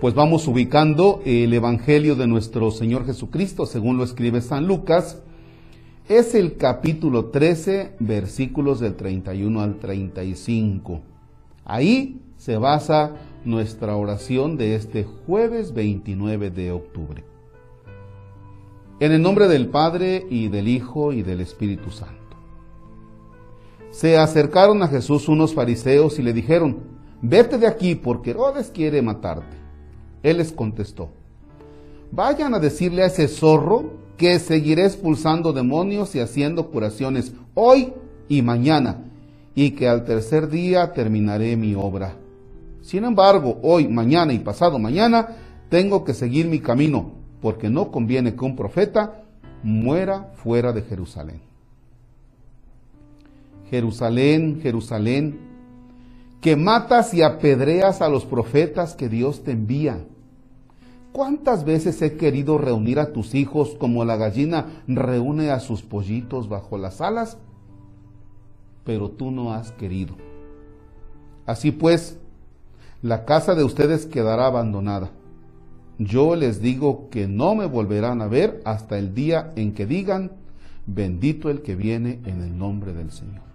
pues vamos ubicando el Evangelio de nuestro Señor Jesucristo, según lo escribe San Lucas. Es el capítulo 13, versículos del 31 al 35. Ahí se basa nuestra oración de este jueves 29 de octubre. En el nombre del Padre y del Hijo y del Espíritu Santo. Se acercaron a Jesús unos fariseos y le dijeron, vete de aquí porque Herodes quiere matarte. Él les contestó, vayan a decirle a ese zorro que seguiré expulsando demonios y haciendo curaciones hoy y mañana, y que al tercer día terminaré mi obra. Sin embargo, hoy, mañana y pasado mañana tengo que seguir mi camino, porque no conviene que un profeta muera fuera de Jerusalén. Jerusalén, Jerusalén, que matas y apedreas a los profetas que Dios te envía. ¿Cuántas veces he querido reunir a tus hijos como la gallina reúne a sus pollitos bajo las alas? Pero tú no has querido. Así pues, la casa de ustedes quedará abandonada. Yo les digo que no me volverán a ver hasta el día en que digan, bendito el que viene en el nombre del Señor.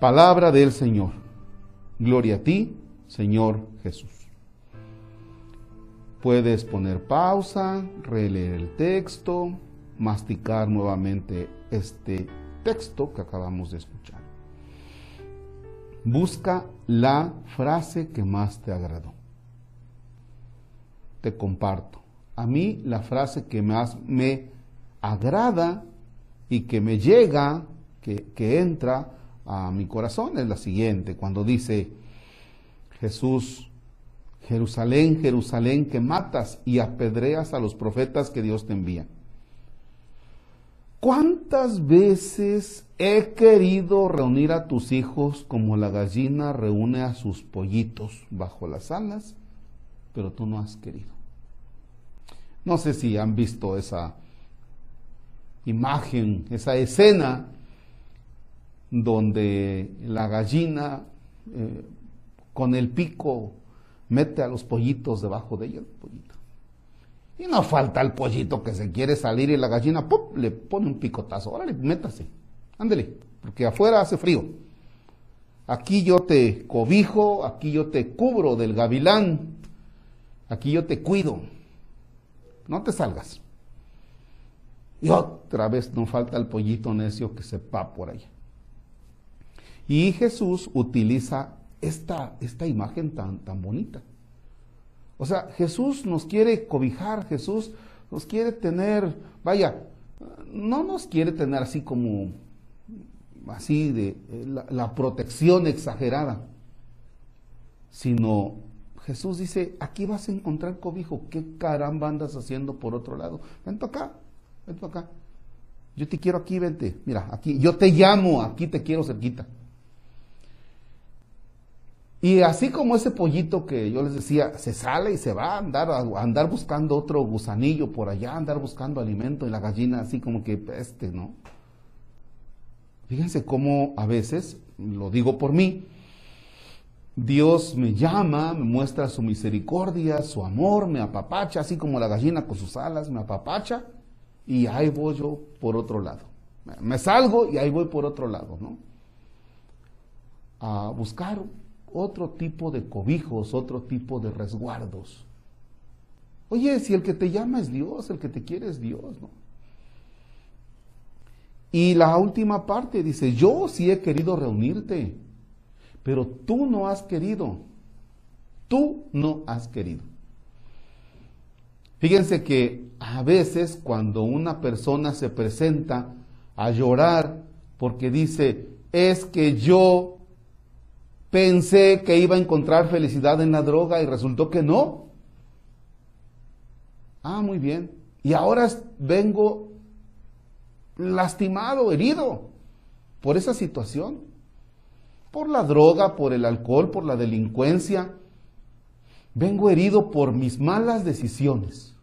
Palabra del Señor. Gloria a ti, Señor Jesús. Puedes poner pausa, releer el texto, masticar nuevamente este texto que acabamos de escuchar. Busca la frase que más te agradó. Te comparto. A mí la frase que más me agrada y que me llega, que, que entra, a mi corazón es la siguiente, cuando dice Jesús, Jerusalén, Jerusalén, que matas y apedreas a los profetas que Dios te envía. ¿Cuántas veces he querido reunir a tus hijos como la gallina reúne a sus pollitos bajo las alas, pero tú no has querido? No sé si han visto esa imagen, esa escena donde la gallina eh, con el pico mete a los pollitos debajo de ella. pollito. Y no falta el pollito que se quiere salir y la gallina le pone un picotazo. Órale, métase, ándele, porque afuera hace frío. Aquí yo te cobijo, aquí yo te cubro del gavilán, aquí yo te cuido. No te salgas. Y otra vez no falta el pollito necio que se va por allá. Y Jesús utiliza esta, esta imagen tan, tan bonita. O sea, Jesús nos quiere cobijar, Jesús nos quiere tener, vaya, no nos quiere tener así como, así de la, la protección exagerada, sino Jesús dice, aquí vas a encontrar cobijo, ¿qué caramba andas haciendo por otro lado? Ven acá, ven acá. Yo te quiero aquí, vente. Mira, aquí, yo te llamo, aquí te quiero cerquita. Y así como ese pollito que yo les decía, se sale y se va a andar, a andar buscando otro gusanillo por allá, andar buscando alimento y la gallina así como que este, ¿no? Fíjense cómo a veces, lo digo por mí, Dios me llama, me muestra su misericordia, su amor, me apapacha, así como la gallina con sus alas, me apapacha, y ahí voy yo por otro lado. Me salgo y ahí voy por otro lado, ¿no? A buscar otro tipo de cobijos, otro tipo de resguardos. Oye, si el que te llama es Dios, el que te quiere es Dios, ¿no? Y la última parte dice, yo sí he querido reunirte, pero tú no has querido. Tú no has querido. Fíjense que a veces cuando una persona se presenta a llorar porque dice, es que yo Pensé que iba a encontrar felicidad en la droga y resultó que no. Ah, muy bien. Y ahora vengo lastimado, herido por esa situación. Por la droga, por el alcohol, por la delincuencia. Vengo herido por mis malas decisiones.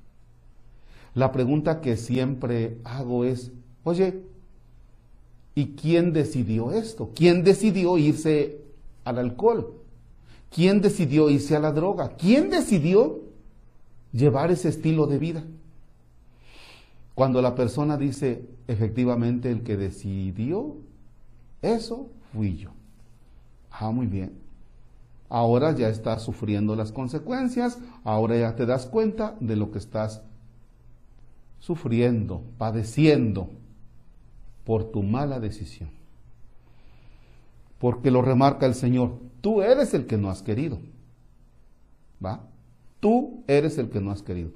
La pregunta que siempre hago es, oye, ¿y quién decidió esto? ¿Quién decidió irse al alcohol? ¿Quién decidió irse a la droga? ¿Quién decidió llevar ese estilo de vida? Cuando la persona dice, efectivamente, el que decidió eso fui yo. Ah, muy bien. Ahora ya estás sufriendo las consecuencias, ahora ya te das cuenta de lo que estás sufriendo, padeciendo por tu mala decisión. Porque lo remarca el Señor, tú eres el que no has querido. ¿Va? Tú eres el que no has querido.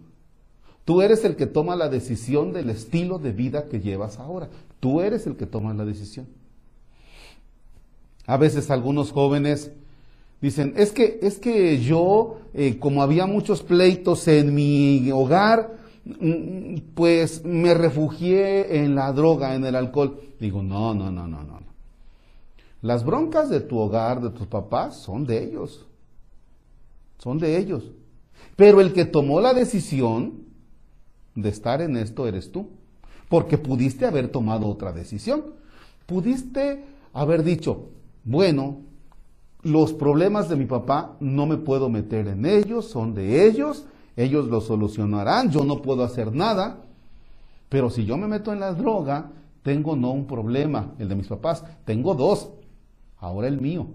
Tú eres el que toma la decisión del estilo de vida que llevas ahora. Tú eres el que toma la decisión. A veces algunos jóvenes dicen, es que, es que yo, eh, como había muchos pleitos en mi hogar, mm, pues me refugié en la droga, en el alcohol. Digo, no, no, no, no, no. Las broncas de tu hogar, de tus papás, son de ellos. Son de ellos. Pero el que tomó la decisión de estar en esto eres tú. Porque pudiste haber tomado otra decisión. Pudiste haber dicho, bueno, los problemas de mi papá no me puedo meter en ellos, son de ellos, ellos lo solucionarán, yo no puedo hacer nada. Pero si yo me meto en la droga, tengo no un problema, el de mis papás, tengo dos, ahora el mío.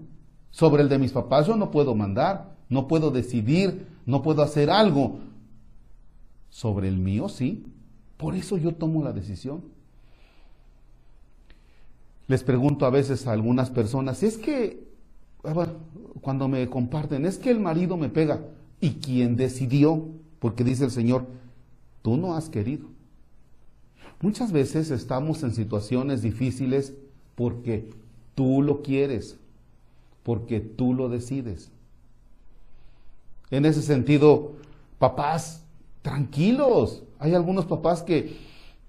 Sobre el de mis papás yo no puedo mandar, no puedo decidir, no puedo hacer algo. Sobre el mío sí. Por eso yo tomo la decisión. Les pregunto a veces a algunas personas, es que, cuando me comparten, es que el marido me pega. ¿Y quién decidió? Porque dice el Señor, tú no has querido. Muchas veces estamos en situaciones difíciles porque tú lo quieres, porque tú lo decides. En ese sentido, papás, tranquilos. Hay algunos papás que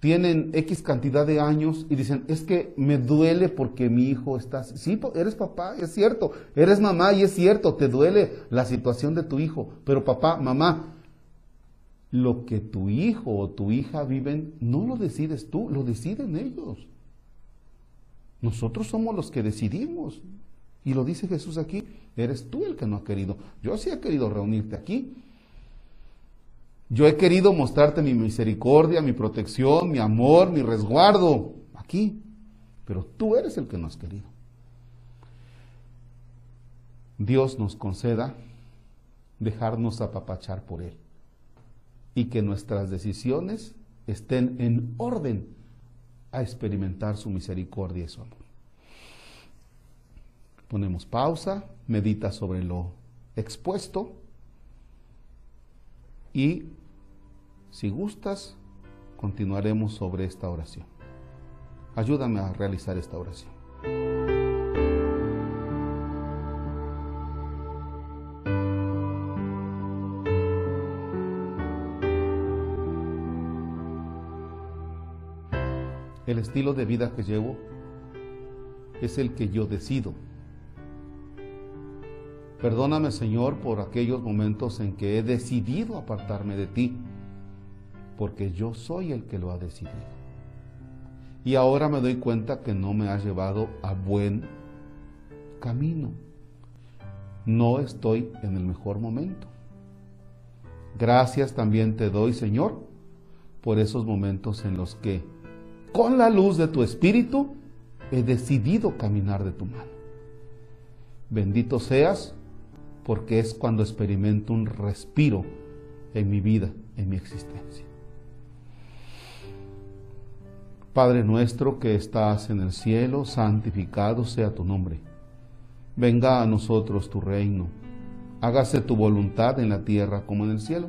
tienen X cantidad de años y dicen, es que me duele porque mi hijo está... Sí, eres papá, es cierto. Eres mamá y es cierto, te duele la situación de tu hijo. Pero papá, mamá, lo que tu hijo o tu hija viven, no lo decides tú, lo deciden ellos. Nosotros somos los que decidimos. Y lo dice Jesús aquí, eres tú el que no ha querido. Yo sí he querido reunirte aquí, yo he querido mostrarte mi misericordia, mi protección, mi amor, mi resguardo aquí, pero tú eres el que no has querido. Dios nos conceda dejarnos apapachar por Él y que nuestras decisiones estén en orden a experimentar su misericordia y su amor. Ponemos pausa, medita sobre lo expuesto y si gustas, continuaremos sobre esta oración. Ayúdame a realizar esta oración. Estilo de vida que llevo es el que yo decido. Perdóname, Señor, por aquellos momentos en que he decidido apartarme de ti porque yo soy el que lo ha decidido. Y ahora me doy cuenta que no me has llevado a buen camino. No estoy en el mejor momento. Gracias también te doy, Señor, por esos momentos en los que, con la luz de tu Espíritu, he decidido caminar de tu mano. Bendito seas, porque es cuando experimento un respiro en mi vida, en mi existencia. Padre nuestro que estás en el cielo, santificado sea tu nombre. Venga a nosotros tu reino. Hágase tu voluntad en la tierra como en el cielo.